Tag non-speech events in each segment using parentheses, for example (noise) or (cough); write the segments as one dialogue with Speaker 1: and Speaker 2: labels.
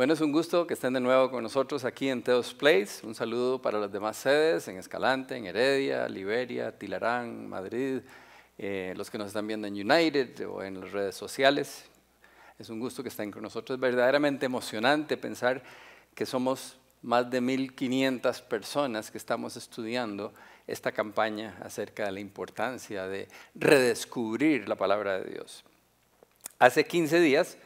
Speaker 1: Bueno, es un gusto que estén de nuevo con nosotros aquí en Teos Place. Un saludo para las demás sedes en Escalante, en Heredia, Liberia, Tilarán, Madrid, eh, los que nos están viendo en United o en las redes sociales. Es un gusto que estén con nosotros. Es verdaderamente emocionante pensar que somos más de 1.500 personas que estamos estudiando esta campaña acerca de la importancia de redescubrir la palabra de Dios. Hace 15 días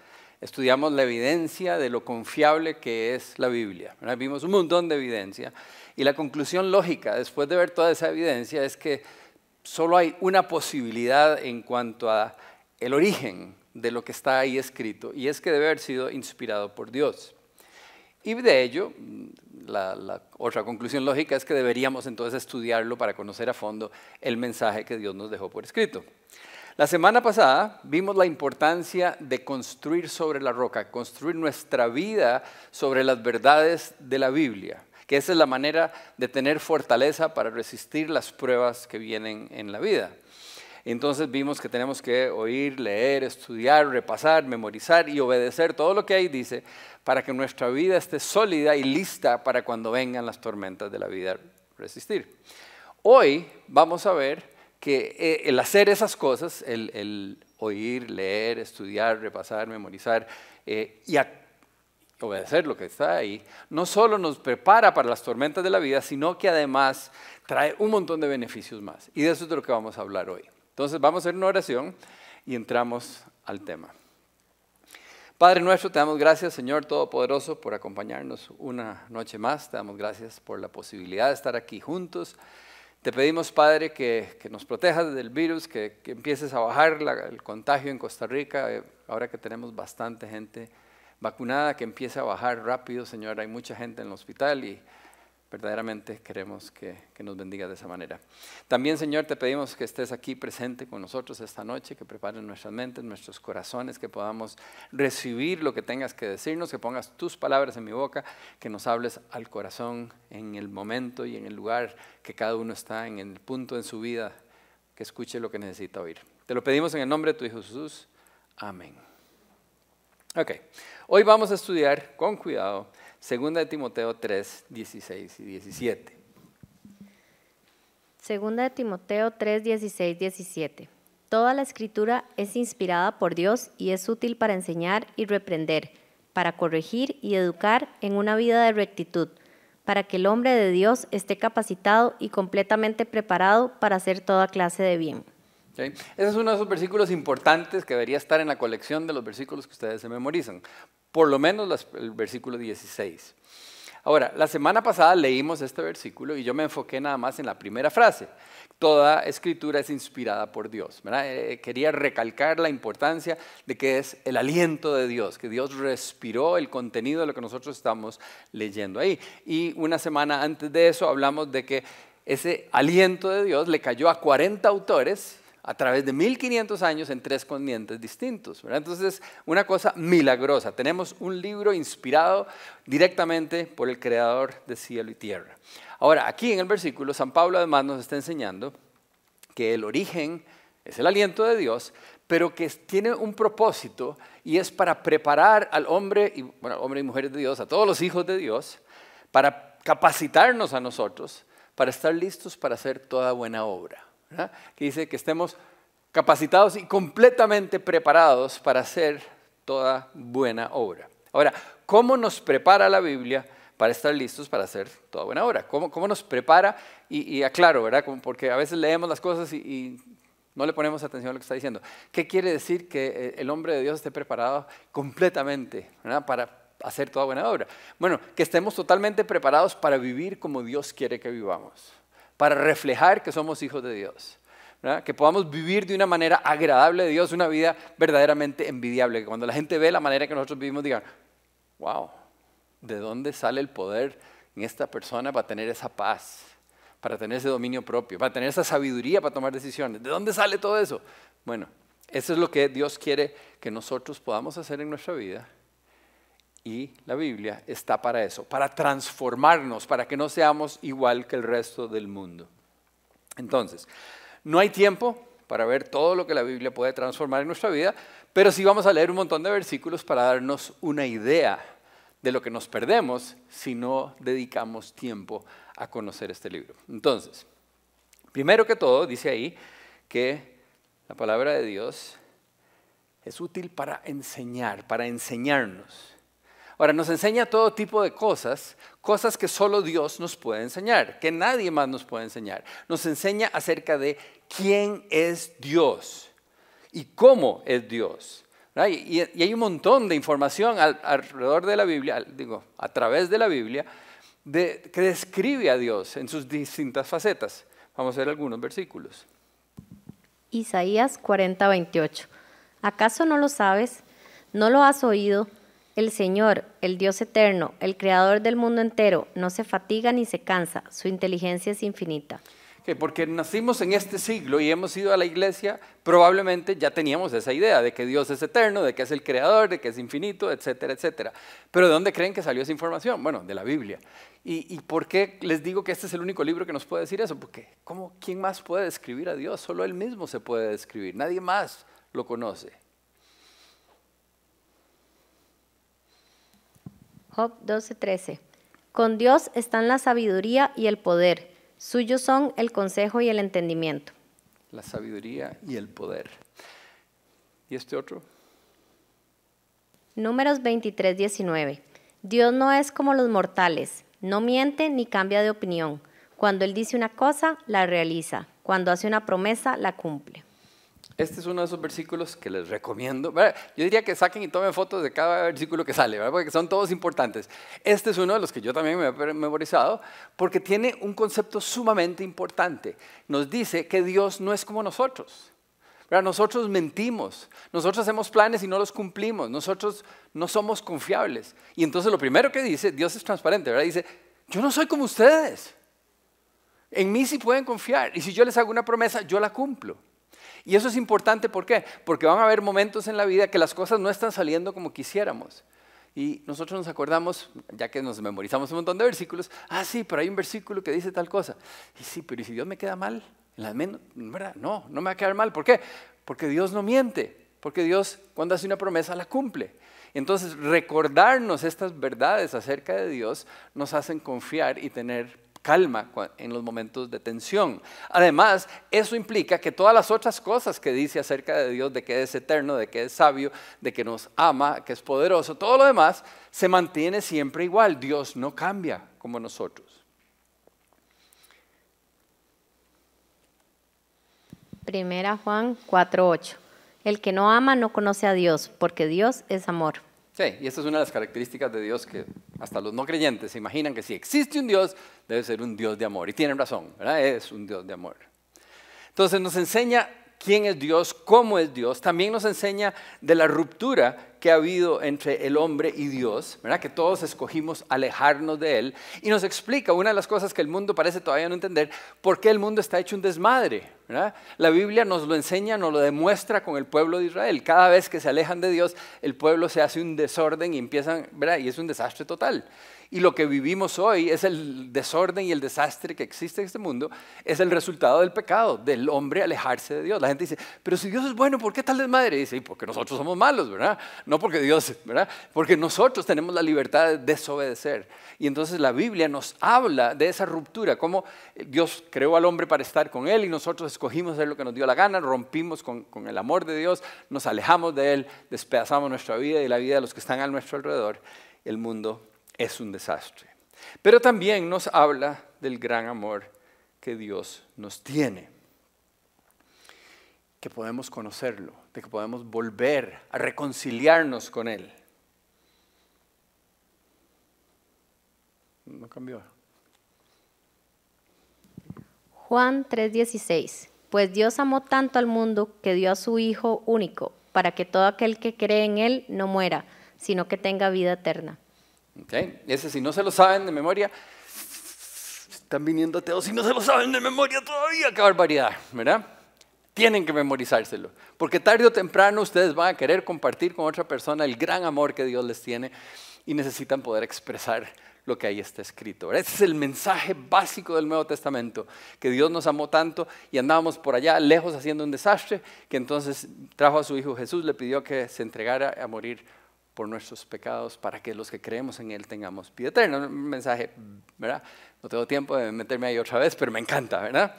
Speaker 1: estudiamos la evidencia de lo confiable que es la Biblia. Vimos un montón de evidencia y la conclusión lógica después de ver toda esa evidencia es que solo hay una posibilidad en cuanto a el origen de lo que está ahí escrito y es que debe haber sido inspirado por Dios. Y de ello, la, la, otra conclusión lógica es que deberíamos entonces estudiarlo para conocer a fondo el mensaje que Dios nos dejó por escrito. La semana pasada vimos la importancia de construir sobre la roca, construir nuestra vida sobre las verdades de la Biblia, que esa es la manera de tener fortaleza para resistir las pruebas que vienen en la vida. Entonces vimos que tenemos que oír, leer, estudiar, repasar, memorizar y obedecer todo lo que ahí dice para que nuestra vida esté sólida y lista para cuando vengan las tormentas de la vida resistir. Hoy vamos a ver que eh, el hacer esas cosas, el, oír, leer, estudiar, repasar, memorizar eh, y obedecer lo que está ahí, no solo nos prepara para las tormentas de la vida, sino que además trae un montón de beneficios más. Y de eso es de lo que vamos a hablar hoy. Entonces vamos a hacer una oración y entramos al tema. Padre nuestro, te damos gracias, Señor Todopoderoso, por acompañarnos una noche más. Te damos gracias por la posibilidad de estar aquí juntos te pedimos, Padre, que, nos protejas del virus, que, empieces a bajar el contagio en Costa Rica, eh, ahora que tenemos bastante gente vacunada, que empiece a bajar rápido, Señor. Hay mucha gente en el hospital y verdaderamente queremos que, nos bendiga de esa manera. También, Señor, te pedimos que estés aquí presente con nosotros esta noche, que prepares nuestras mentes, nuestros corazones, que podamos recibir lo que tengas que decirnos, que pongas tus palabras en mi boca, que nos hables al corazón en el momento y en el lugar que cada uno está, en el punto en su vida, que escuche lo que necesita oír. Te lo pedimos en el nombre de tu Hijo Jesús. Amén. Ok, hoy vamos a estudiar con cuidado Segunda de Timoteo 3, 16 y 17.
Speaker 2: Segunda de Timoteo 3, 16, 17. Toda la escritura es inspirada por Dios y es útil para enseñar y reprender, para corregir y educar en una vida de rectitud, para que el hombre de Dios esté capacitado y completamente preparado para hacer toda clase de bien.
Speaker 1: Ese es uno de esos versículos importantes que debería estar en la colección de los versículos que ustedes se memorizan por lo menos el versículo 16. Ahora, la semana pasada leímos este versículo y yo me enfoqué nada más en la primera frase. Toda escritura es inspirada por Dios. Eh, quería recalcar la importancia de que es el aliento de Dios, que Dios respiró el contenido de lo que nosotros estamos leyendo ahí. Y una semana antes de eso hablamos de que ese aliento de Dios le cayó a 40 autores a través de 1500 años en tres continentes distintos. Entonces, una cosa milagrosa. Tenemos un libro inspirado directamente por el creador de cielo y tierra. Ahora, aquí en el versículo, San Pablo además nos está enseñando que el origen es el aliento de Dios, pero que tiene un propósito y es para preparar al hombre, y, bueno, hombre y mujeres de Dios, a todos los hijos de Dios, para capacitarnos a nosotros, para estar listos para hacer toda buena obra que dice que estemos capacitados y completamente preparados para hacer toda buena obra. Ahora, ¿cómo nos prepara la Biblia para estar listos para hacer toda buena obra? ¿Cómo, cómo nos prepara? Y, aclaro, ¿verdad? Porque a veces leemos las cosas y, no le ponemos atención a lo que está diciendo. ¿Qué quiere decir que eh, el hombre de Dios esté preparado completamente para hacer toda buena obra? Bueno, que estemos totalmente preparados para vivir como Dios quiere que vivamos para reflejar que somos hijos de Dios. Que podamos vivir de una manera agradable de Dios, una vida verdaderamente envidiable. Que cuando la gente ve la manera que nosotros vivimos, digan, wow, ¿de dónde sale el poder en esta persona para tener esa paz, para tener ese dominio propio, para tener esa sabiduría para tomar decisiones? ¿De dónde sale todo eso? Bueno, eso es lo que Dios quiere que nosotros podamos hacer en nuestra vida y la Biblia está para eso, para transformarnos, para que no seamos igual que el resto del mundo. Entonces, no hay tiempo para ver todo lo que la Biblia puede transformar en nuestra vida, pero sí vamos a leer un montón de versículos para darnos una idea de lo que nos perdemos si no dedicamos tiempo a conocer este libro. Entonces, primero que todo, dice ahí que la palabra de Dios es útil para enseñar, para enseñarnos. Ahora, nos enseña todo tipo de cosas, cosas que solo Dios nos puede enseñar, que nadie más nos puede enseñar. Nos enseña acerca de quién es Dios y cómo es Dios. Y, hay un montón de información alrededor de la Biblia, digo, a través de la Biblia, que describe a Dios en sus distintas facetas. Vamos a ver algunos versículos.
Speaker 2: Isaías 40, 28. ¿Acaso no lo sabes? ¿No lo has oído? El Señor, el Dios eterno, el creador del mundo entero, no se fatiga ni se cansa, su inteligencia es infinita.
Speaker 1: porque nacimos en este siglo y hemos ido a la iglesia, probablemente ya teníamos esa idea de que Dios es eterno, de que es el creador, de que es infinito, etcétera, etcétera. Pero ¿de dónde creen que salió esa información? Bueno, de la Biblia. ¿Y, por qué les digo que este es el único libro que nos puede decir eso? Porque ¿cómo, ¿quién más puede describir a Dios? Solo Él mismo se puede describir, nadie más lo conoce.
Speaker 2: Job 12:13. Con Dios están la sabiduría y el poder. Suyos son el consejo y el entendimiento.
Speaker 1: La sabiduría y el poder. ¿Y este otro?
Speaker 2: Números 23:19. Dios no es como los mortales, no miente ni cambia de opinión. Cuando Él dice una cosa, la realiza. Cuando hace una promesa, la cumple.
Speaker 1: Este es uno de esos versículos que les recomiendo. Yo diría que saquen y tomen fotos de cada versículo que sale, porque son todos importantes. Este es uno de los que yo también me he memorizado, porque tiene un concepto sumamente importante. Nos dice que Dios no es como nosotros. Nosotros mentimos, nosotros hacemos planes y no los cumplimos, nosotros no somos confiables. Y entonces lo primero que dice, Dios es transparente, ¿verdad? Dice, yo no soy como ustedes. En mí sí pueden confiar. Y si yo les hago una promesa, yo la cumplo. Y eso es importante, ¿por qué? Porque van a haber momentos en la vida que las cosas no están saliendo como quisiéramos. Y nosotros nos acordamos, ya que nos memorizamos un montón de versículos, ah, sí, pero hay un versículo que dice tal cosa. Y sí, pero ¿y si Dios me queda mal? ¿verdad? No, no me va a quedar mal. ¿Por qué? Porque Dios no miente. Porque Dios, cuando hace una promesa, la cumple. Entonces, recordarnos estas verdades acerca de Dios nos hacen confiar y tener calma en los momentos de tensión. Además, eso implica que todas las otras cosas que dice acerca de Dios, de que es eterno, de que es sabio, de que nos ama, que es poderoso, todo lo demás se mantiene siempre igual. Dios no cambia como nosotros.
Speaker 2: Primera Juan 4:8. El que no ama no conoce a Dios, porque Dios es amor.
Speaker 1: Sí, y esta es una de las características de Dios que hasta los no creyentes se imaginan que si existe un Dios, debe ser un Dios de amor. Y tienen razón, ¿verdad? Es un Dios de amor. Entonces nos enseña quién es Dios, cómo es Dios. También nos enseña de la ruptura que ha habido entre el hombre y Dios, ¿verdad? que todos escogimos alejarnos de Él, y nos explica una de las cosas que el mundo parece todavía no entender, por qué el mundo está hecho un desmadre. ¿verdad? La Biblia nos lo enseña, nos lo demuestra con el pueblo de Israel. Cada vez que se alejan de Dios, el pueblo se hace un desorden y empiezan, ¿verdad? y es un desastre total. Y lo que vivimos hoy es el desorden y el desastre que existe en este mundo, es el resultado del pecado, del hombre alejarse de Dios. La gente dice, pero si Dios es bueno, ¿por qué tal desmadre? Y dice, porque nosotros somos malos, ¿verdad? No porque Dios, ¿verdad? Porque nosotros tenemos la libertad de desobedecer. Y entonces la Biblia nos habla de esa ruptura, cómo Dios creó al hombre para estar con Él y nosotros escogimos hacer lo que nos dio la gana, rompimos con, con el amor de Dios, nos alejamos de Él, despedazamos nuestra vida y la vida de los que están a nuestro alrededor. El mundo es un desastre. Pero también nos habla del gran amor que Dios nos tiene, que podemos conocerlo, de que podemos volver a reconciliarnos con Él. No cambió.
Speaker 2: Juan 3:16. Pues Dios amó tanto al mundo que dio a su Hijo único, para que todo aquel que cree en Él no muera, sino que tenga vida eterna.
Speaker 1: Okay. Ese si no se lo saben de memoria, están viniendo ateos si no se lo saben de memoria todavía, qué barbaridad, ¿verdad? Tienen que memorizárselo, porque tarde o temprano ustedes van a querer compartir con otra persona el gran amor que Dios les tiene y necesitan poder expresar lo que ahí está escrito. Ese es el mensaje básico del Nuevo Testamento, que Dios nos amó tanto y andábamos por allá lejos haciendo un desastre, que entonces trajo a su Hijo Jesús, le pidió que se entregara a morir por nuestros pecados para que los que creemos en Él tengamos vida eterna. Un mensaje, ¿verdad? No tengo tiempo de meterme ahí otra vez, pero me encanta, ¿verdad?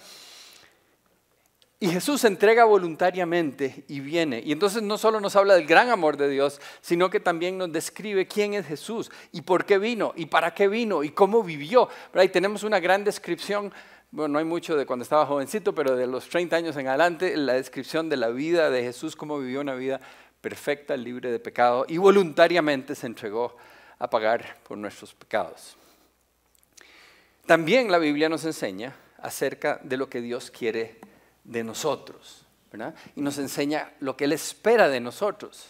Speaker 1: Y Jesús entrega voluntariamente y viene. Y entonces no solo nos habla del gran amor de Dios, sino que también nos describe quién es Jesús y por qué vino y para qué vino y cómo vivió. Y tenemos una gran descripción, bueno, no hay mucho de cuando estaba jovencito, pero de los 30 años en adelante, la descripción de la vida de Jesús, cómo vivió una vida perfecta, libre de pecado y voluntariamente se entregó a pagar por nuestros pecados. También la Biblia nos enseña acerca de lo que Dios quiere de nosotros, ¿verdad? Y nos enseña lo que Él espera de nosotros.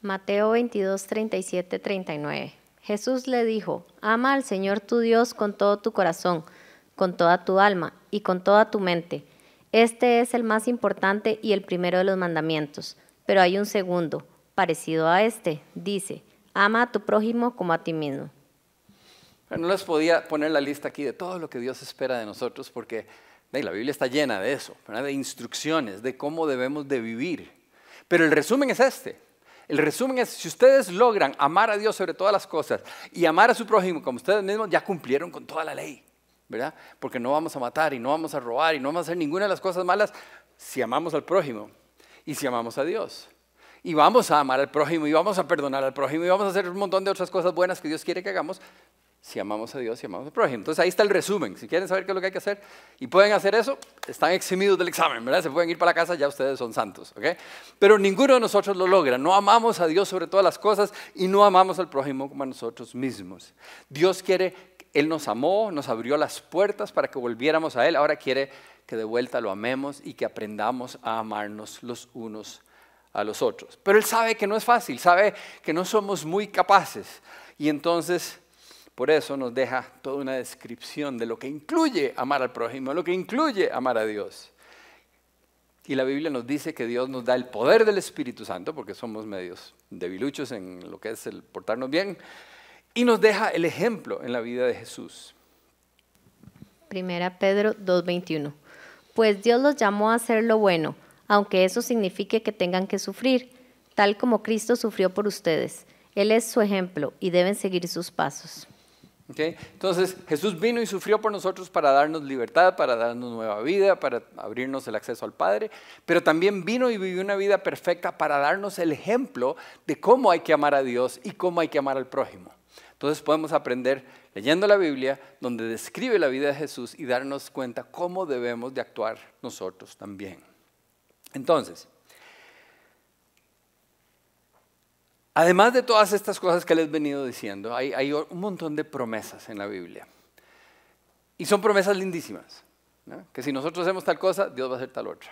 Speaker 2: Mateo 22, 37, 39. Jesús le dijo, ama al Señor tu Dios con todo tu corazón, con toda tu alma y con toda tu mente. Este es el más importante y el primero de los mandamientos, pero hay un segundo, parecido a este. Dice, ama a tu prójimo como a ti mismo.
Speaker 1: No les podía poner la lista aquí de todo lo que Dios espera de nosotros porque la Biblia está llena de eso, de instrucciones, de cómo debemos de vivir. Pero el resumen es este. El resumen es, si ustedes logran amar a Dios sobre todas las cosas y amar a su prójimo como ustedes mismos, ya cumplieron con toda la ley, ¿verdad? Porque no vamos a matar y no vamos a robar y no vamos a hacer ninguna de las cosas malas si amamos al prójimo y si amamos a Dios. Y vamos a amar al prójimo y vamos a perdonar al prójimo y vamos a hacer un montón de otras cosas buenas que Dios quiere que hagamos si amamos a Dios y amamos al prójimo. Entonces ahí está el resumen. Si quieren saber qué es lo que hay que hacer y pueden hacer eso, están eximidos del examen, ¿verdad? Se pueden ir para la casa, ya ustedes son santos, ¿ok? Pero ninguno de nosotros lo logra. No amamos a Dios sobre todas las cosas y no amamos al prójimo como a nosotros mismos. Dios quiere, Él nos amó, nos abrió las puertas para que volviéramos a Él. Ahora quiere que de vuelta lo amemos y que aprendamos a amarnos los unos a los otros. Pero Él sabe que no es fácil, sabe que no somos muy capaces. Y entonces por eso nos deja toda una descripción de lo que incluye amar al prójimo, lo que incluye amar a Dios. Y la Biblia nos dice que Dios nos da el poder del Espíritu Santo, porque somos medios debiluchos en lo que es el portarnos bien, y nos deja el ejemplo en la vida de Jesús.
Speaker 2: Primera Pedro 2.21. Pues Dios los llamó a hacer lo bueno, aunque eso signifique que tengan que sufrir, tal como Cristo sufrió por ustedes. Él es su ejemplo y deben seguir sus pasos.
Speaker 1: Entonces Jesús vino y sufrió por nosotros para darnos libertad, para darnos nueva vida, para abrirnos el acceso al Padre, pero también vino y vivió una vida perfecta para darnos el ejemplo de cómo hay que amar a Dios y cómo hay que amar al prójimo. Entonces podemos aprender leyendo la Biblia, donde describe la vida de Jesús y darnos cuenta cómo debemos de actuar nosotros también. Entonces, Además de todas estas cosas que les he venido diciendo, hay, un montón de promesas en la Biblia. Y son promesas lindísimas. Que si nosotros hacemos tal cosa, Dios va a hacer tal otra.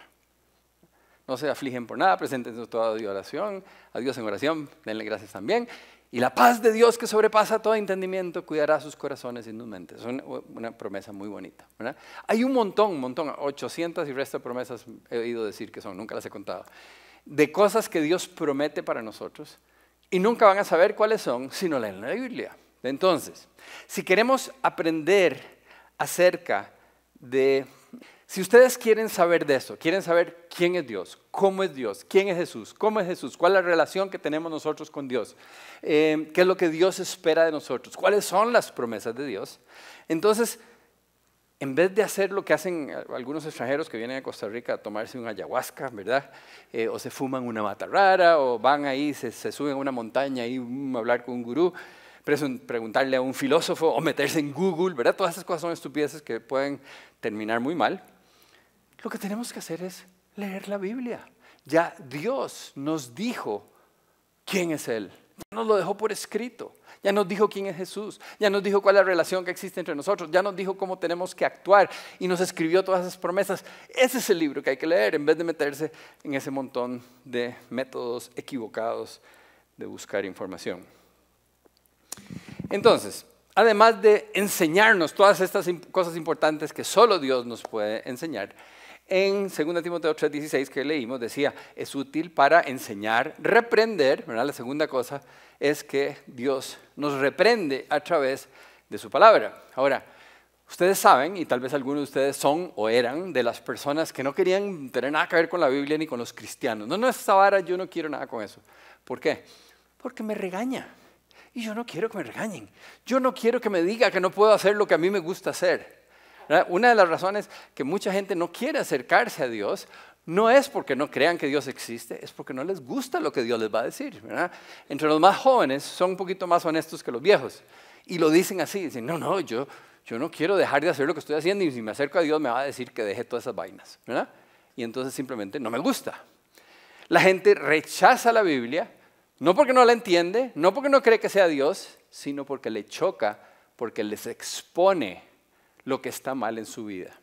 Speaker 1: No se afligen por nada, presenten toda oración, a Dios en oración, denle gracias también. Y la paz de Dios que sobrepasa todo entendimiento cuidará sus corazones y sus mentes. Es una, promesa muy bonita. Hay un montón, un montón, 800 y resto de promesas he oído decir que son, nunca las he contado, de cosas que Dios promete para nosotros y nunca van a saber cuáles son si no leen la Biblia. Entonces, si queremos aprender acerca de, si ustedes quieren saber de eso, quieren saber quién es Dios, cómo es Dios, quién es Jesús, cómo es Jesús, cuál es la relación que tenemos nosotros con Dios, eh, qué es lo que Dios espera de nosotros, cuáles son las promesas de Dios, entonces en vez de hacer lo que hacen algunos extranjeros que vienen a Costa Rica a tomarse un ayahuasca, ¿verdad? Eh, o se fuman una mata rara, o van ahí, se, suben a una montaña y mm, hablar con un gurú, preguntarle a un filósofo o meterse en Google, ¿verdad? Todas esas cosas son estupideces que pueden terminar muy mal. Lo que tenemos que hacer es leer la Biblia. Ya Dios nos dijo quién es Él. Ya nos lo dejó por escrito. Ya nos dijo quién es Jesús. Ya nos dijo cuál es la relación que existe entre nosotros. Ya nos dijo cómo tenemos que actuar. Y nos escribió todas esas promesas. Ese es el libro que hay que leer en vez de meterse en ese montón de métodos equivocados de buscar información. Entonces, además de enseñarnos todas estas cosas importantes que solo Dios nos puede enseñar, en 2 Timoteo 3:16 que leímos decía, es útil para enseñar, reprender, ¿verdad? La segunda cosa es que Dios nos reprende a través de su palabra. Ahora, Ustedes saben, y tal vez algunos de ustedes son o eran de las personas que no querían tener nada que ver con la Biblia ni con los cristianos. No, no, esta vara yo no quiero nada con eso. ¿Por qué? Porque me regaña. Y yo no quiero que me regañen. Yo no quiero que me diga que no puedo hacer lo que a mí me gusta hacer. Una de las razones que mucha gente no quiere acercarse a Dios no es porque no crean que Dios existe, es porque no les gusta lo que Dios les va a decir. Entre los más jóvenes son un poquito más honestos que los viejos. Y lo dicen así, dicen, no, no, yo, yo no quiero dejar de hacer lo que estoy haciendo y si me acerco a Dios me va a decir que deje todas esas vainas. Y entonces simplemente no me gusta. La gente rechaza la Biblia no porque no la entiende, no porque no cree que sea Dios, sino porque le choca, porque les expone lo que está mal en su vida.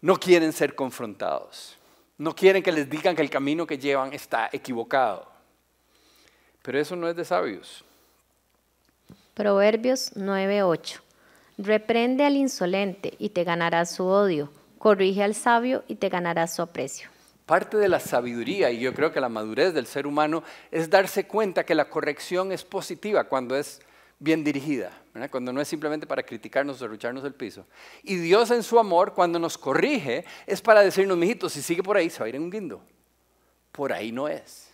Speaker 1: No quieren ser confrontados. No quieren que les digan que el camino que llevan está equivocado. Pero eso no es de sabios.
Speaker 2: Proverbios 9:8. Reprende al insolente y te ganará su odio. Corrige al sabio y te ganará su aprecio.
Speaker 1: Parte de la sabiduría y yo creo que la madurez del ser humano es darse cuenta que la corrección es positiva cuando es bien dirigida, cuando no es simplemente para criticarnos o lucharnos el piso. Y Dios en su amor, cuando nos corrige, es para decirnos, mijito, si sigue por ahí, se va a ir en un guindo. Por ahí no es.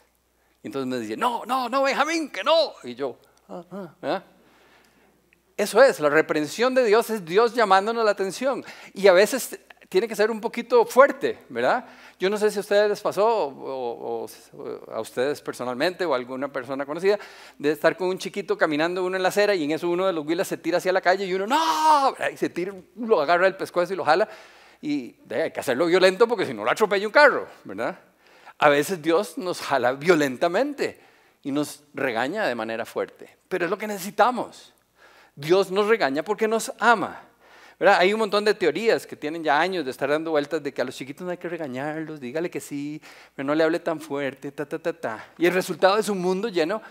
Speaker 1: Y entonces me dice, no, no, no, Benjamín, que no. Y yo, ah, ah, Eso es, la reprensión de Dios es Dios llamándonos la atención. Y a veces tiene que ser un poquito fuerte, ¿verdad? Yo no sé si a ustedes les pasó, o, a ustedes personalmente, o a alguna persona conocida, de estar con un chiquito caminando uno en la acera y en eso uno de los huilas se tira hacia la calle y uno, ¡no! Y se tira, lo agarra el pescuezo y lo jala. Y hay que hacerlo violento porque si no lo atropella un carro, ¿verdad? A veces Dios nos jala violentamente y nos regaña de manera fuerte, pero es lo que necesitamos. Dios nos regaña porque nos ama. Hay un montón de teorías que tienen ya años de estar dando vueltas de que a los chiquitos no hay que regañarlos, dígale que sí, pero no le hable tan fuerte, ta, ta, ta, ta. Y el resultado es un mundo lleno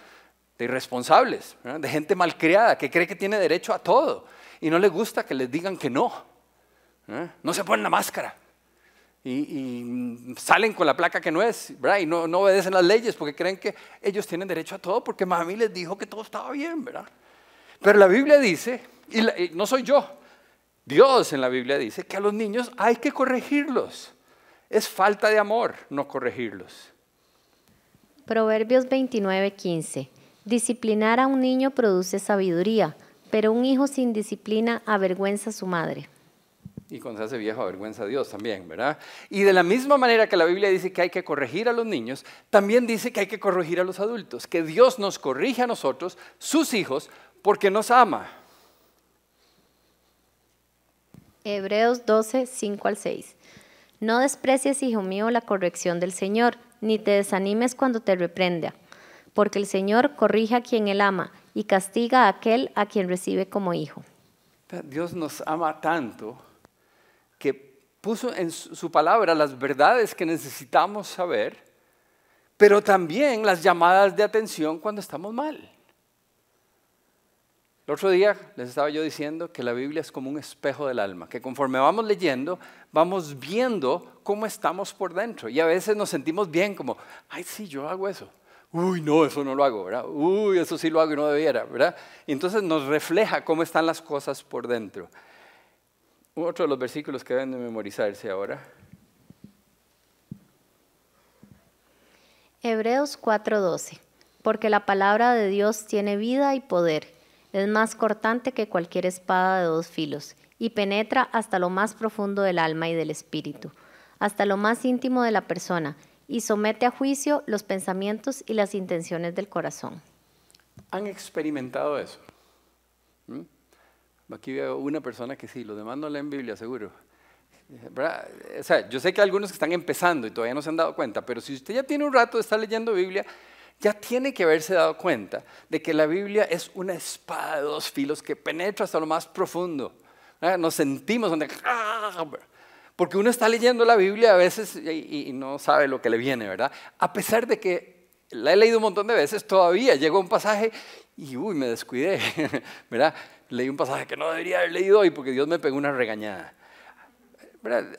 Speaker 1: de irresponsables, de gente malcriada que cree que tiene derecho a todo y no le gusta que les digan que no. No se ponen la máscara. Y, salen con la placa que no es, y no, no, obedecen las leyes porque creen que ellos tienen derecho a todo porque mami les dijo que todo estaba bien, ¿verdad? Pero la Biblia dice, y no soy yo, Dios en la Biblia dice que a los niños hay que corregirlos. Es falta de amor no corregirlos.
Speaker 2: Proverbios 29:15. Disciplinar a un niño produce sabiduría, pero un hijo sin disciplina avergüenza a su madre.
Speaker 1: Y cuando se hace viejo avergüenza a Dios también, ¿verdad? Y de la misma manera que la Biblia dice que hay que corregir a los niños, también dice que hay que corregir a los adultos, que Dios nos corrige a nosotros, sus hijos, porque nos ama.
Speaker 2: Hebreos 12, 5 al 6. No desprecies, hijo mío, la corrección del Señor, ni te desanimes cuando te reprenda, porque el Señor corrige a quien él ama y castiga a aquel a quien recibe como hijo.
Speaker 1: Dios nos ama tanto que puso en su palabra las verdades que necesitamos saber, pero también las llamadas de atención cuando estamos mal. El otro día les estaba yo diciendo que la Biblia es como un espejo del alma, que conforme vamos leyendo, vamos viendo cómo estamos por dentro. Y a veces nos sentimos bien, como, ay, sí, yo hago eso. Uy, no, eso no lo hago, ¿verdad? Uy, eso sí lo hago y no debiera, ¿verdad? Y entonces nos refleja cómo están las cosas por dentro. Otro de los versículos que deben de memorizarse ahora.
Speaker 2: Hebreos 4:12. Porque la palabra de Dios tiene vida y poder es más cortante que cualquier espada de dos filos y penetra hasta lo más profundo del alma y del espíritu, hasta lo más íntimo de la persona y somete a juicio los pensamientos y las intenciones del corazón.
Speaker 1: ¿Han experimentado eso? ¿Mm? Aquí veo una persona que sí, los demás no leen Biblia, seguro. O sea, yo sé que hay algunos que están empezando y todavía no se han dado cuenta, pero si usted ya tiene un rato de estar leyendo Biblia, ya tiene que haberse dado cuenta de que la Biblia es una espada de dos filos que penetra hasta lo más profundo. Nos sentimos donde... ¡ah! Porque uno está leyendo la Biblia a veces y, no sabe lo que le viene, ¿verdad? A pesar de que la he leído un montón de veces, todavía llegó un pasaje y, uy, me descuidé, (laughs) ¿verdad? Leí un pasaje que no debería haber leído hoy porque Dios me pegó una regañada.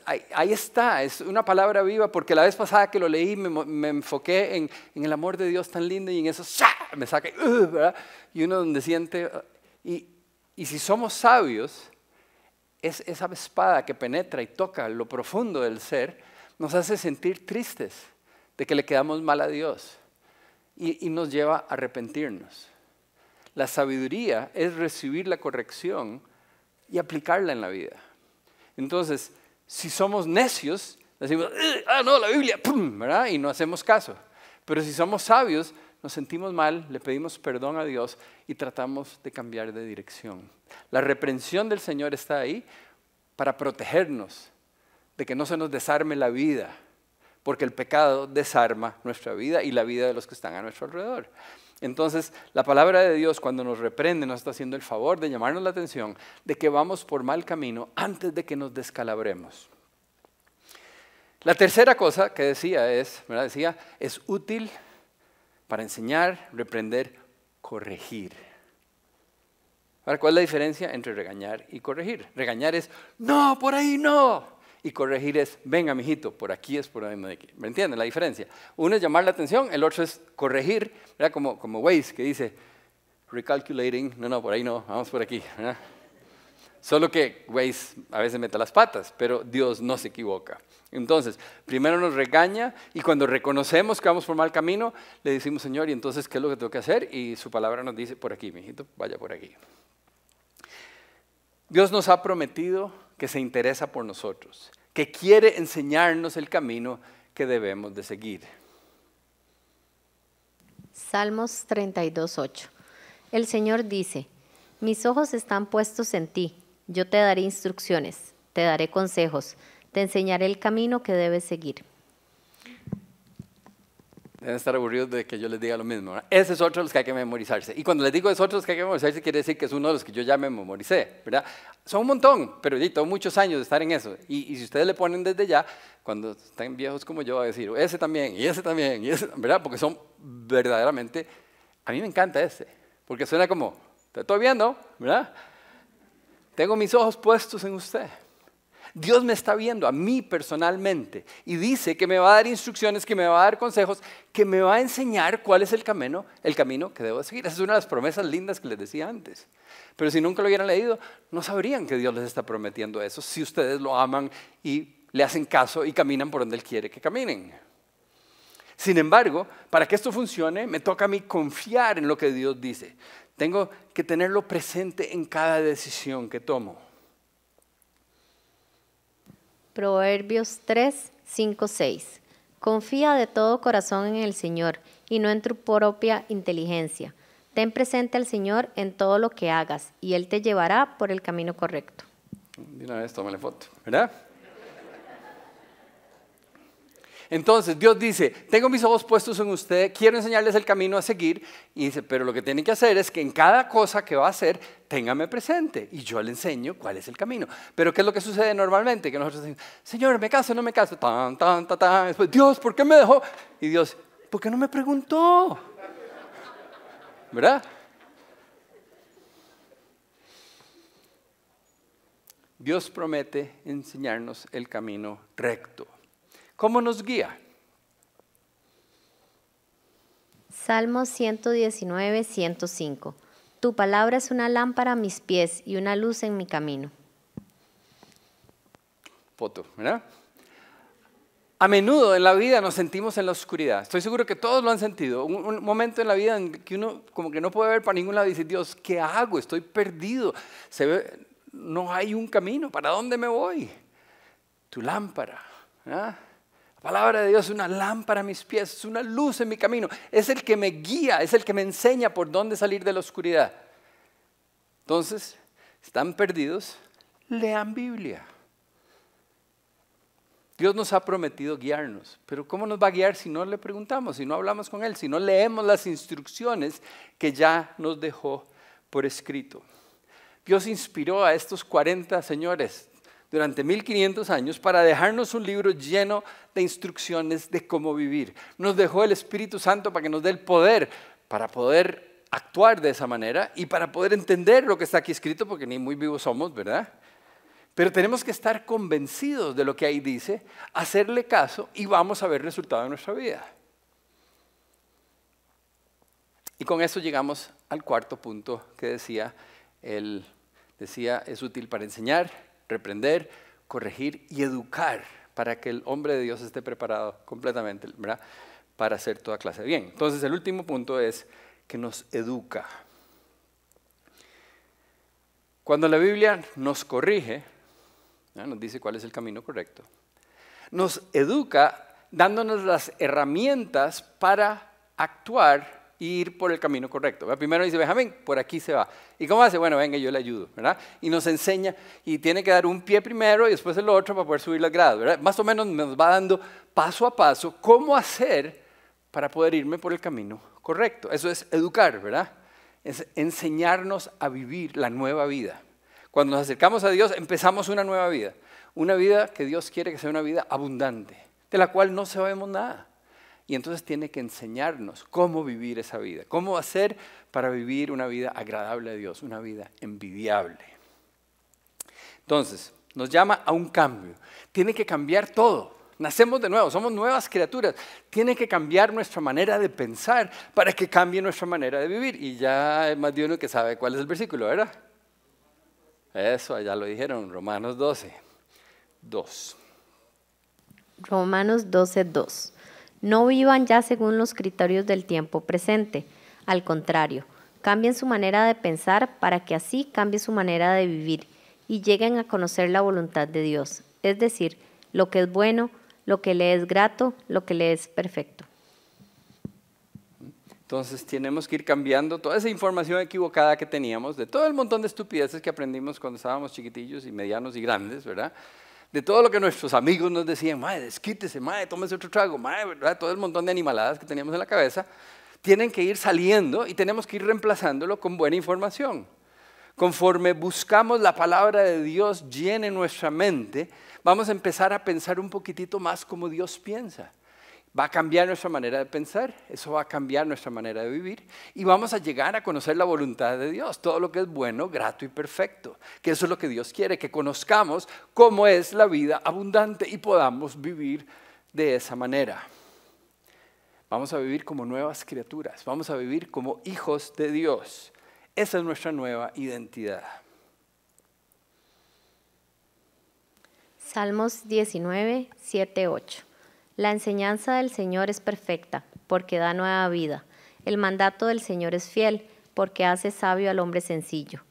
Speaker 1: Ahí, está, es una palabra viva, porque la vez pasada que lo leí me, enfoqué en, el amor de Dios tan lindo y en eso me saca, uh, y uno donde siente, y, y si somos sabios, es esa espada que penetra y toca lo profundo del ser, nos hace sentir tristes de que le quedamos mal a Dios y, y nos lleva a arrepentirnos. La sabiduría es recibir la corrección y aplicarla en la vida. Entonces, si somos necios, decimos, ah, no, la Biblia, ¡pum! ¿verdad? Y no hacemos caso. Pero si somos sabios, nos sentimos mal, le pedimos perdón a Dios y tratamos de cambiar de dirección. La reprensión del Señor está ahí para protegernos de que no se nos desarme la vida, porque el pecado desarma nuestra vida y la vida de los que están a nuestro alrededor. Entonces, la palabra de Dios cuando nos reprende nos está haciendo el favor de llamarnos la atención de que vamos por mal camino antes de que nos descalabremos. La tercera cosa que decía es, ¿verdad? decía, es útil para enseñar, reprender, corregir. Ahora, ¿cuál es la diferencia entre regañar y corregir? Regañar es, no, por ahí no. Y corregir es, venga, mijito, por aquí es por ahí. ¿Me entienden la diferencia? Uno es llamar la atención, el otro es corregir, ¿verdad? Como, como Waze, que dice, recalculating, no, no, por ahí no, vamos por aquí. Solo que Waze a veces mete las patas, pero Dios no se equivoca. Entonces, primero nos regaña y cuando reconocemos que vamos por mal camino, le decimos, Señor, ¿y entonces qué es lo que tengo que hacer? Y su palabra nos dice, por aquí, mijito, vaya por aquí. Dios nos ha prometido que se interesa por nosotros, que quiere enseñarnos el camino que debemos de seguir.
Speaker 2: Salmos 32.8. El Señor dice, mis ojos están puestos en ti, yo te daré instrucciones, te daré consejos, te enseñaré el camino que debes seguir.
Speaker 1: Deben estar aburridos de que yo les diga lo mismo. Ese es otro de los que hay que memorizarse. Y cuando les digo es otro de los que hay que memorizarse, quiere decir que es uno de los que yo ya me memoricé. ¿verdad? Son un montón, pero yo tengo muchos años de estar en eso. Y, si ustedes le ponen desde ya, cuando están viejos como yo, a decir, ese también, y ese también, y ese, ¿verdad? Porque son verdaderamente, a mí me encanta ese, porque suena como, te estoy viendo, ¿verdad? Tengo mis ojos puestos en usted. Dios me está viendo a mí personalmente y dice que me va a dar instrucciones, que me va a dar consejos, que me va a enseñar cuál es el camino, el camino que debo seguir. Esa es una de las promesas lindas que les decía antes. Pero si nunca lo hubieran leído, no sabrían que Dios les está prometiendo eso si ustedes lo aman y le hacen caso y caminan por donde Él quiere que caminen. Sin embargo, para que esto funcione, me toca a mí confiar en lo que Dios dice. Tengo que tenerlo presente en cada decisión que tomo.
Speaker 2: Proverbios 3, 5, 6. Confía de todo corazón en el Señor y no en tu propia inteligencia. Ten presente al Señor en todo lo que hagas y Él te llevará por el camino correcto.
Speaker 1: De una vez, tómale foto, ¿verdad? Entonces Dios dice, tengo mis ojos puestos en usted, quiero enseñarles el camino a seguir. Y dice, pero lo que tienen que hacer es que en cada cosa que va a hacer, téngame presente. Y yo le enseño cuál es el camino. Pero ¿qué es lo que sucede normalmente? Que nosotros decimos, Señor, me caso, no me caso. Tan, tan, tan, tan. Después, Dios, ¿por qué me dejó? Y Dios, ¿por qué no me preguntó? ¿Verdad? Dios promete enseñarnos el camino recto. ¿Cómo nos guía?
Speaker 2: Salmo 119, 105. Tu palabra es una lámpara a mis pies y una luz en mi camino.
Speaker 1: Foto, ¿verdad? A menudo en la vida nos sentimos en la oscuridad. Estoy seguro que todos lo han sentido. Un, momento en la vida en que uno como que no puede ver para ningún lado y dice, Dios, ¿qué hago? Estoy perdido. Se ve, no hay un camino. ¿Para dónde me voy? Tu lámpara. ¿verdad? La palabra de Dios es una lámpara a mis pies, es una luz en mi camino, es el que me guía, es el que me enseña por dónde salir de la oscuridad. Entonces, ¿están perdidos? Lean Biblia. Dios nos ha prometido guiarnos, pero ¿cómo nos va a guiar si no le preguntamos, si no hablamos con Él, si no leemos las instrucciones que ya nos dejó por escrito? Dios inspiró a estos 40 señores durante 1500 años para dejarnos un libro lleno de instrucciones de cómo vivir. Nos dejó el Espíritu Santo para que nos dé el poder para poder actuar de esa manera y para poder entender lo que está aquí escrito, porque ni muy vivos somos, ¿verdad? Pero tenemos que estar convencidos de lo que ahí dice, hacerle caso y vamos a ver resultado en nuestra vida. Y con eso llegamos al cuarto punto que decía, él decía, es útil para enseñar, reprender, corregir y educar para que el hombre de Dios esté preparado completamente ¿verdad? para hacer toda clase de bien. Entonces el último punto es que nos educa. Cuando la Biblia nos corrige, nos dice cuál es el camino correcto, nos educa dándonos las herramientas para actuar ir por el camino correcto. Primero dice, Benjamín, por aquí se va. ¿Y cómo hace? Bueno, venga, yo le ayudo, ¿verdad? Y nos enseña, y tiene que dar un pie primero y después el otro para poder subir las gradas, ¿verdad? Más o menos nos va dando paso a paso cómo hacer para poder irme por el camino correcto. Eso es educar, ¿verdad? Es enseñarnos a vivir la nueva vida. Cuando nos acercamos a Dios, empezamos una nueva vida. Una vida que Dios quiere que sea una vida abundante, de la cual no sabemos nada. Y entonces tiene que enseñarnos cómo vivir esa vida, cómo hacer para vivir una vida agradable a Dios, una vida envidiable. Entonces, nos llama a un cambio. Tiene que cambiar todo. Nacemos de nuevo, somos nuevas criaturas. Tiene que cambiar nuestra manera de pensar para que cambie nuestra manera de vivir. Y ya hay más de uno que sabe cuál es el versículo, ¿verdad? Eso, ya lo dijeron, Romanos 12, 2.
Speaker 2: Romanos 12, 2. No vivan ya según los criterios del tiempo presente. Al contrario, cambien su manera de pensar para que así cambie su manera de vivir y lleguen a conocer la voluntad de Dios, es decir, lo que es bueno, lo que le es grato, lo que le es perfecto.
Speaker 1: Entonces tenemos que ir cambiando toda esa información equivocada que teníamos, de todo el montón de estupideces que aprendimos cuando estábamos chiquitillos y medianos y grandes, ¿verdad? De todo lo que nuestros amigos nos decían, madre, desquítese, madre, tómese otro trago, madre, ¿verdad? Todo el montón de animaladas que teníamos en la cabeza, tienen que ir saliendo y tenemos que ir reemplazándolo con buena información. Conforme buscamos la palabra de Dios llene nuestra mente, vamos a empezar a pensar un poquitito más como Dios piensa. Va a cambiar nuestra manera de pensar, eso va a cambiar nuestra manera de vivir y vamos a llegar a conocer la voluntad de Dios, todo lo que es bueno, grato y perfecto, que eso es lo que Dios quiere, que conozcamos cómo es la vida abundante y podamos vivir de esa manera. Vamos a vivir como nuevas criaturas, vamos a vivir como hijos de Dios. Esa es nuestra nueva identidad.
Speaker 2: Salmos 19, 7, 8. La enseñanza del Señor es perfecta, porque da nueva vida. El mandato del Señor es fiel, porque hace sabio al hombre sencillo.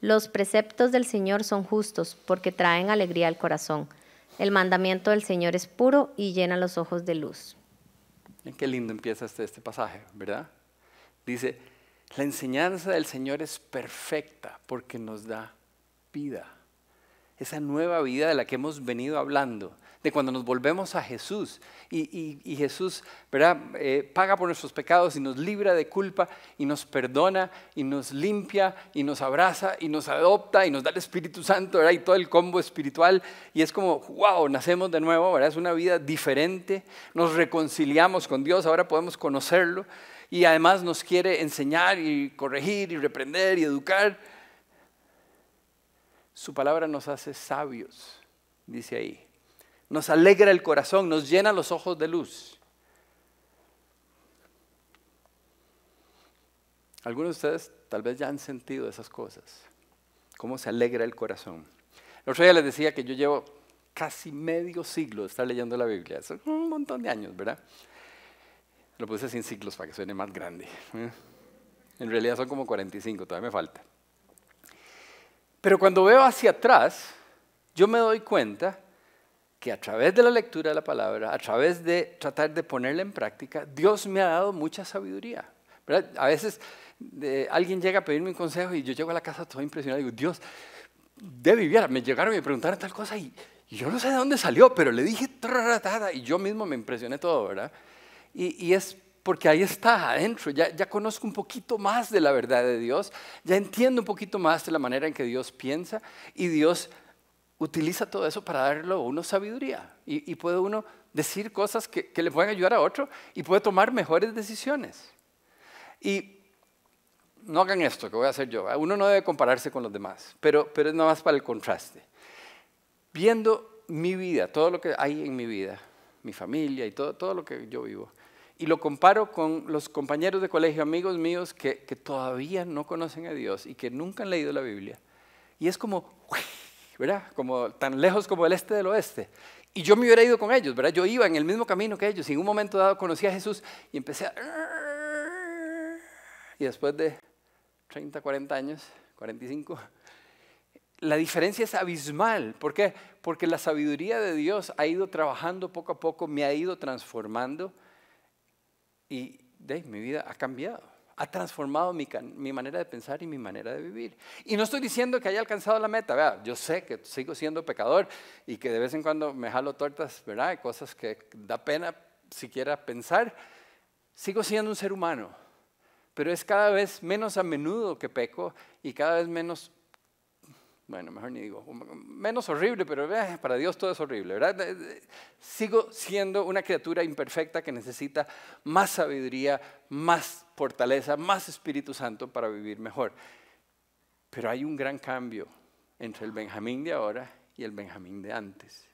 Speaker 2: Los preceptos del Señor son justos, porque traen alegría al corazón. El mandamiento del Señor es puro y llena los ojos de luz.
Speaker 1: Qué lindo empieza este, este pasaje, ¿verdad? Dice, la enseñanza del Señor es perfecta porque nos da vida. Esa nueva vida de la que hemos venido hablando cuando nos volvemos a Jesús. Y, Jesús ¿verdad? Eh, paga por nuestros pecados y nos libra de culpa y nos perdona y nos limpia y nos abraza y nos adopta y nos da el Espíritu Santo ¿verdad? y todo el combo espiritual. Y es como, wow, nacemos de nuevo, ¿verdad? es una vida diferente. Nos reconciliamos con Dios, ahora podemos conocerlo. Y además nos quiere enseñar y corregir y reprender y educar. Su palabra nos hace sabios, dice ahí nos alegra el corazón, nos llena los ojos de luz. Algunos de ustedes tal vez ya han sentido esas cosas, cómo se alegra el corazón. El otro día les decía que yo llevo casi medio siglo de estar leyendo la Biblia, Son un montón de años, ¿verdad? Lo puse sin siglos para que suene más grande. ¿eh? En realidad son como 45, todavía me falta. Pero cuando veo hacia atrás, yo me doy cuenta que a través de la lectura de la palabra, a través de tratar de ponerla en práctica, Dios me ha dado mucha sabiduría. A veces alguien llega a pedirme un consejo y yo llego a la casa todo impresionado y digo, Dios, de vivir, me llegaron y me preguntaron tal cosa y, yo no sé de dónde salió, pero le dije y yo mismo me impresioné todo, ¿verdad? Y, es porque ahí está adentro, ya, ya conozco un poquito más de la verdad de Dios, ya entiendo un poquito más de la manera en que Dios piensa y Dios utiliza todo eso para darle a uno sabiduría y, puede uno decir cosas que, le pueden ayudar a otro y puede tomar mejores decisiones. Y no hagan esto que voy a hacer yo. Uno no debe compararse con los demás, pero, pero es nada más para el contraste. Viendo mi vida, todo lo que hay en mi vida, mi familia y todo, todo lo que yo vivo, y lo comparo con los compañeros de colegio, amigos míos que, que todavía no conocen a Dios y que nunca han leído la Biblia. Y es como, ¿verdad? Como tan lejos como el este del oeste. Y yo me hubiera ido con ellos, ¿verdad? Yo iba en el mismo camino que ellos y en un momento dado conocí a Jesús y empecé a... Y después de 30, 40 años, 45, la diferencia es abismal. ¿Por qué? Porque la sabiduría de Dios ha ido trabajando poco a poco, me ha ido transformando y de, mi vida ha cambiado. Ha transformado mi, manera de pensar y mi manera de vivir. Y no estoy diciendo que haya alcanzado la meta. Vea, yo sé que sigo siendo pecador y que de vez en cuando me jalo tortas, ¿verdad? Cosas que da pena siquiera pensar. Sigo siendo un ser humano, pero es cada vez menos a menudo que peco y cada vez menos bueno, mejor ni digo, menos horrible, pero eh, para Dios todo es horrible, ¿verdad? Sigo siendo una criatura imperfecta que necesita más sabiduría, más fortaleza, más Espíritu Santo para vivir mejor. Pero hay un gran cambio entre el Benjamín de ahora y el Benjamín de antes.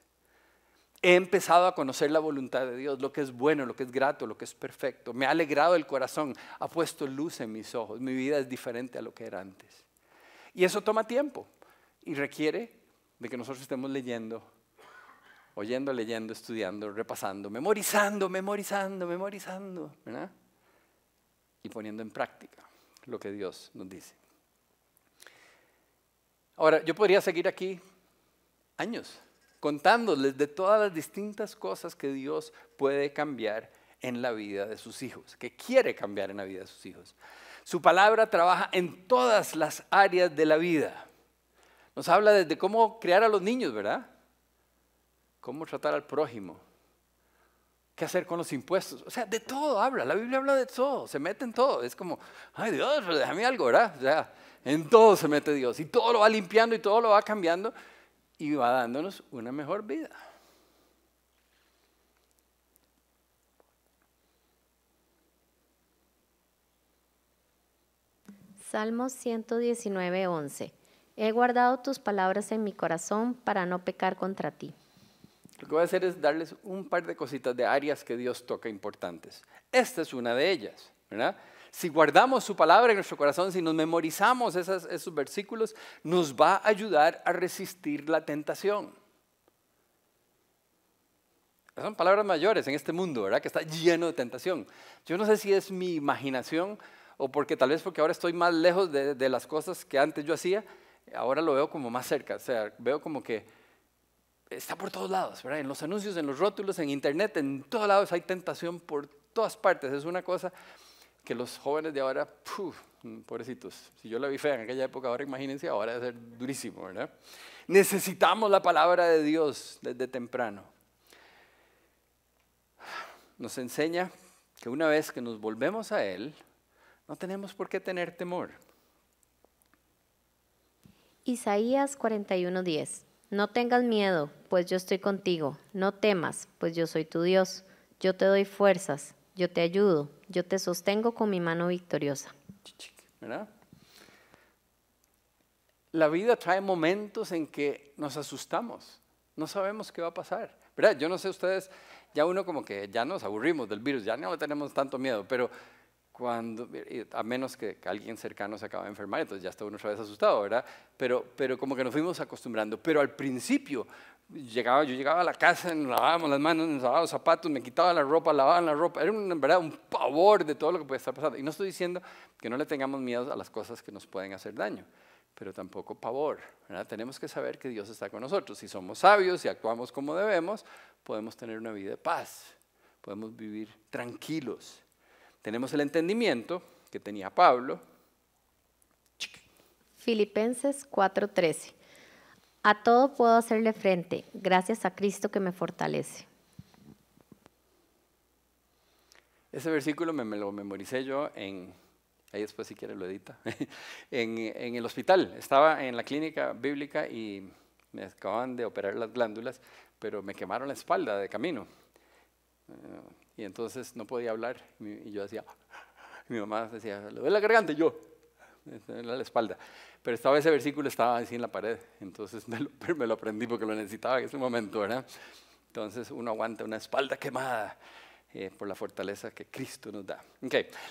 Speaker 1: He empezado a conocer la voluntad de Dios, lo que es bueno, lo que es grato, lo que es perfecto. Me ha alegrado el corazón, ha puesto luz en mis ojos. Mi vida es diferente a lo que era antes. Y eso toma tiempo y requiere de que nosotros estemos leyendo, oyendo, leyendo, estudiando, repasando, memorizando, memorizando, memorizando, ¿verdad? Y poniendo en práctica lo que Dios nos dice. Ahora, yo podría seguir aquí años contándoles de todas las distintas cosas que Dios puede cambiar en la vida de sus hijos, que quiere cambiar en la vida de sus hijos. Su palabra trabaja en todas las áreas de la vida. Nos habla desde cómo criar a los niños, ¿verdad? Cómo tratar al prójimo. ¿Qué hacer con los impuestos? O sea, de todo habla. La Biblia habla de todo. Se mete en todo. Es como, ay Dios, pero déjame algo, ¿verdad? O sea, en todo se mete Dios. Y todo lo va limpiando y todo lo va cambiando. Y va dándonos una mejor vida.
Speaker 2: Salmos 119, 11. He guardado tus palabras en mi corazón para no pecar contra ti.
Speaker 1: Lo que voy a hacer es darles un par de cositas de áreas que Dios toca importantes. Esta es una de ellas, ¿verdad? Si guardamos su palabra en nuestro corazón, si nos memorizamos esos versículos, nos va a ayudar a resistir la tentación. Son palabras mayores en este mundo, ¿verdad? Que está lleno de tentación. Yo no sé si es mi imaginación o porque tal vez porque ahora estoy más lejos de, de las cosas que antes yo hacía, ahora lo veo como más cerca, o sea, veo como que está por todos lados, ¿verdad? En los anuncios, en los rótulos, en internet, en todos lados hay tentación por todas partes. Es una cosa que los jóvenes de ahora, pobrecitos, si yo la vi fea en aquella época, ahora imagínense, ahora debe ser durísimo, ¿verdad? Necesitamos la palabra de Dios desde temprano. Nos enseña que una vez que nos volvemos a Él, no tenemos por qué tener temor.
Speaker 2: Isaías 41:10 No tengas miedo, pues yo estoy contigo. No temas, pues yo soy tu Dios. Yo te doy fuerzas, yo te ayudo, yo te sostengo con mi mano victoriosa.
Speaker 1: La vida trae momentos en que nos asustamos, no sabemos qué va a pasar. ¿verdad? Yo no sé ustedes, ya uno como que ya nos aburrimos del virus, ya no tenemos tanto miedo, pero cuando, a menos que, alguien cercano se acaba de enfermar, entonces ya está uno otra vez asustado, ¿verdad? Pero, pero como que nos fuimos acostumbrando. Pero al principio, llegaba, yo llegaba a la casa, nos lavábamos las manos, nos lavábamos los zapatos, me quitaba la ropa, lavaba la ropa. Era un, verdad un pavor de todo lo que puede estar pasando. Y no estoy diciendo que no le tengamos miedo a las cosas que nos pueden hacer daño, pero tampoco pavor. ¿verdad? Tenemos que saber que Dios está con nosotros. Si somos sabios y actuamos como debemos, podemos tener una vida de paz, podemos vivir tranquilos tenemos el entendimiento que tenía Pablo.
Speaker 2: Filipenses 4:13. A todo puedo hacerle frente, gracias a Cristo que me fortalece.
Speaker 1: Ese versículo me, lo memoricé yo en, ahí después si quiere lo edita, (laughs) en, en, el hospital. Estaba en la clínica bíblica y me acaban de operar las glándulas, pero me quemaron la espalda de camino. Y entonces no podía hablar. Y yo decía, mi mamá decía, le doy la garganta y yo, la espalda. Pero estaba ese versículo, estaba así en la pared. Entonces (laughs) me lo, me lo aprendí porque lo necesitaba en ese momento, ¿verdad? Entonces uno aguanta una espalda quemada. Eh, por la fortaleza que Cristo nos da.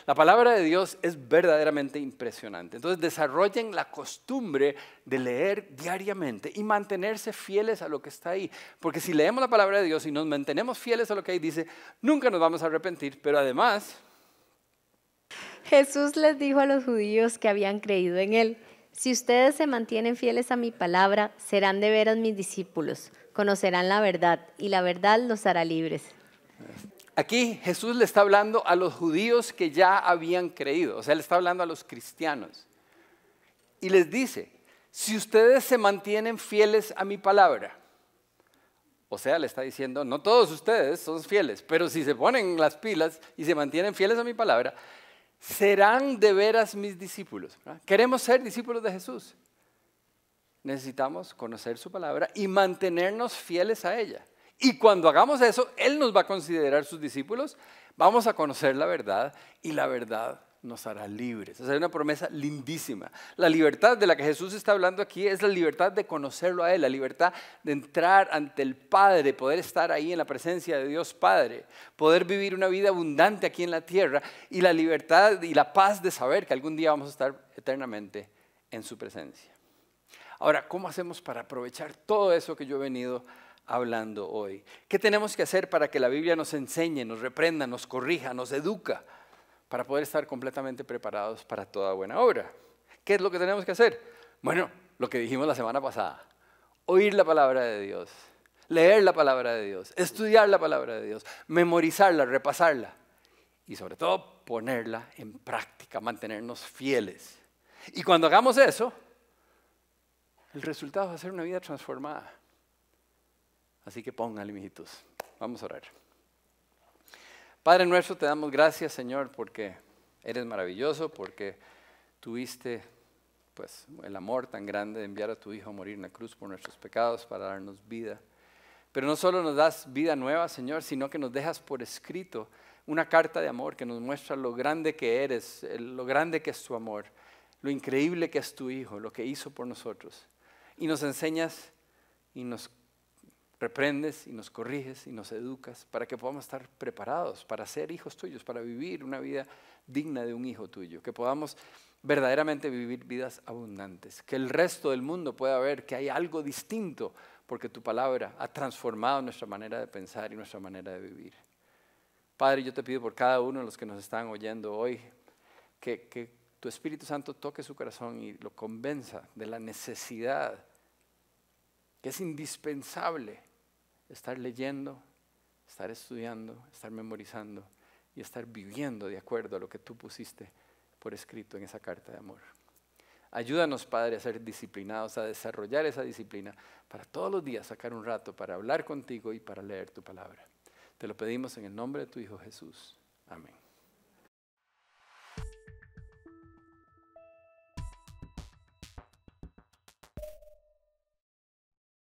Speaker 1: La palabra de Dios es verdaderamente impresionante. Entonces desarrollen la costumbre de leer diariamente y mantenerse fieles a lo que está ahí. Porque si leemos la palabra de Dios y nos mantenemos fieles a lo que ahí dice, nunca nos vamos a arrepentir, pero además...
Speaker 2: Jesús les dijo a los judíos que habían creído en Él, si ustedes se mantienen fieles a mi palabra, serán de veras mis discípulos, conocerán la verdad y la verdad los hará libres.
Speaker 1: Aquí Jesús le está hablando a los judíos que ya habían creído, o sea, le está hablando a los cristianos. Y les dice, si ustedes se mantienen fieles a mi palabra, o sea, le está diciendo, no todos ustedes son fieles, pero si se ponen las pilas y se mantienen fieles a mi palabra, serán de veras mis discípulos. Queremos ser discípulos de Jesús. Necesitamos conocer su palabra y mantenernos fieles a ella. Y cuando hagamos eso, Él nos va a considerar sus discípulos, vamos a conocer la verdad y la verdad nos hará libres. Esa es una promesa lindísima. La libertad de la que Jesús está hablando aquí es la libertad de conocerlo a Él, la libertad de entrar ante el Padre, poder estar ahí en la presencia de Dios Padre, poder vivir una vida abundante aquí en la tierra y la libertad y la paz de saber que algún día vamos a estar eternamente en su presencia. Ahora, ¿cómo hacemos para aprovechar todo eso que yo he venido hablando hoy? ¿Qué tenemos que hacer para que la Biblia nos enseñe, nos reprenda, nos corrija, nos educa, para poder estar completamente preparados para toda buena obra? ¿Qué es lo que tenemos que hacer? Bueno, lo que dijimos la semana pasada, oír la palabra de Dios, leer la palabra de Dios, estudiar la palabra de Dios, memorizarla, repasarla y sobre todo ponerla en práctica, mantenernos fieles. Y cuando hagamos eso, el resultado va a ser una vida transformada. Así que póngale, mijitos. Vamos a orar. Padre nuestro, te damos gracias, Señor, porque eres maravilloso, porque tuviste pues el amor tan grande de enviar a tu Hijo a morir en la cruz por nuestros pecados para darnos vida. Pero no solo nos das vida nueva, Señor, sino que nos dejas por escrito una carta de amor que nos muestra lo grande que eres, lo grande que es tu amor, lo increíble que es tu Hijo, lo que hizo por nosotros. Y nos enseñas y nos reprendes y nos corriges y nos educas para que podamos estar preparados para ser hijos tuyos, para vivir una vida digna de un hijo tuyo, que podamos verdaderamente vivir vidas abundantes, que el resto del mundo pueda ver que hay algo distinto porque tu palabra ha transformado nuestra manera de pensar y nuestra manera de vivir. Padre, yo te pido por cada uno de los que nos están oyendo hoy que, que tu Espíritu Santo toque su corazón y lo convenza de la necesidad que es indispensable estar leyendo, estar estudiando, estar memorizando y estar viviendo de acuerdo a lo que tú pusiste por escrito en esa carta de amor. Ayúdanos, Padre, a ser disciplinados, a desarrollar esa disciplina para todos los días sacar un rato para hablar contigo y para leer tu palabra. Te lo pedimos en el nombre de tu Hijo Jesús. Amén.